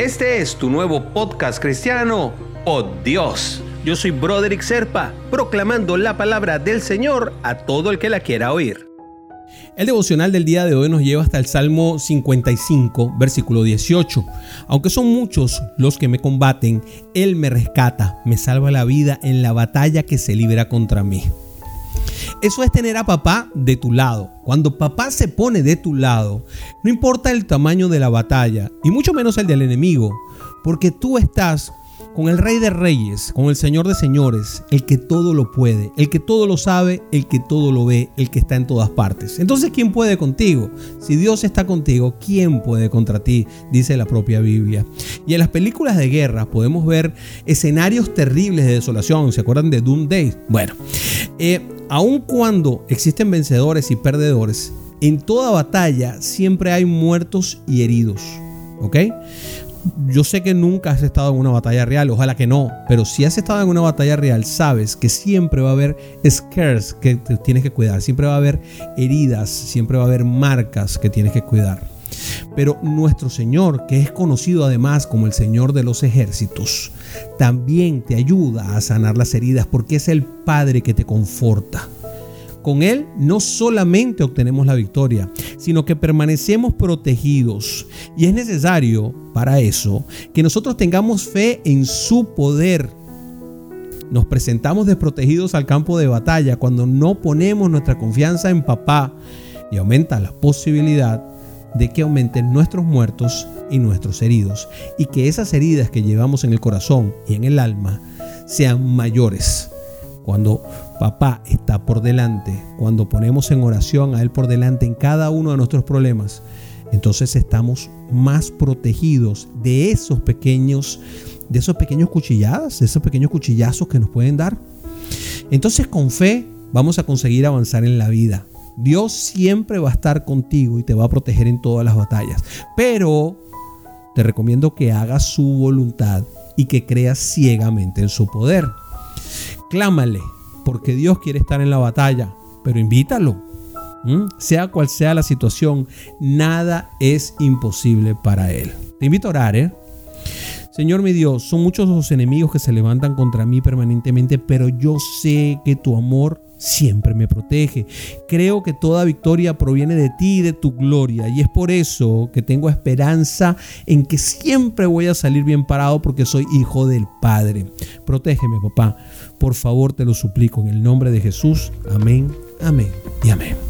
Este es tu nuevo podcast cristiano, Oh Dios. Yo soy Broderick Serpa, proclamando la palabra del Señor a todo el que la quiera oír. El devocional del día de hoy nos lleva hasta el Salmo 55, versículo 18. Aunque son muchos los que me combaten, Él me rescata, me salva la vida en la batalla que se libra contra mí. Eso es tener a papá de tu lado. Cuando papá se pone de tu lado, no importa el tamaño de la batalla, y mucho menos el del enemigo, porque tú estás con el Rey de Reyes, con el Señor de Señores, el que todo lo puede, el que todo lo sabe, el que todo lo ve, el que está en todas partes. Entonces, ¿quién puede contigo? Si Dios está contigo, ¿quién puede contra ti? Dice la propia Biblia. Y en las películas de guerra podemos ver escenarios terribles de desolación. ¿Se acuerdan de Doomsday? Bueno, eh, aun cuando existen vencedores y perdedores, en toda batalla siempre hay muertos y heridos. ¿Ok? Yo sé que nunca has estado en una batalla real, ojalá que no, pero si has estado en una batalla real, sabes que siempre va a haber scares que tienes que cuidar, siempre va a haber heridas, siempre va a haber marcas que tienes que cuidar. Pero nuestro Señor, que es conocido además como el Señor de los ejércitos, también te ayuda a sanar las heridas porque es el Padre que te conforta. Con Él no solamente obtenemos la victoria, sino que permanecemos protegidos. Y es necesario para eso que nosotros tengamos fe en su poder. Nos presentamos desprotegidos al campo de batalla cuando no ponemos nuestra confianza en papá y aumenta la posibilidad de que aumenten nuestros muertos y nuestros heridos y que esas heridas que llevamos en el corazón y en el alma sean mayores. Cuando papá está por delante, cuando ponemos en oración a Él por delante en cada uno de nuestros problemas, entonces estamos más protegidos de esos pequeños, de esos pequeños cuchilladas, de esos pequeños cuchillazos que nos pueden dar. Entonces con fe vamos a conseguir avanzar en la vida. Dios siempre va a estar contigo y te va a proteger en todas las batallas. Pero te recomiendo que hagas su voluntad y que creas ciegamente en su poder. Clámale, porque Dios quiere estar en la batalla, pero invítalo. Sea cual sea la situación, nada es imposible para Él. Te invito a orar, ¿eh? Señor mi Dios, son muchos los enemigos que se levantan contra mí permanentemente, pero yo sé que tu amor siempre me protege. Creo que toda victoria proviene de ti y de tu gloria. Y es por eso que tengo esperanza en que siempre voy a salir bien parado porque soy hijo del Padre. Protégeme, papá. Por favor, te lo suplico en el nombre de Jesús. Amén, amén y amén.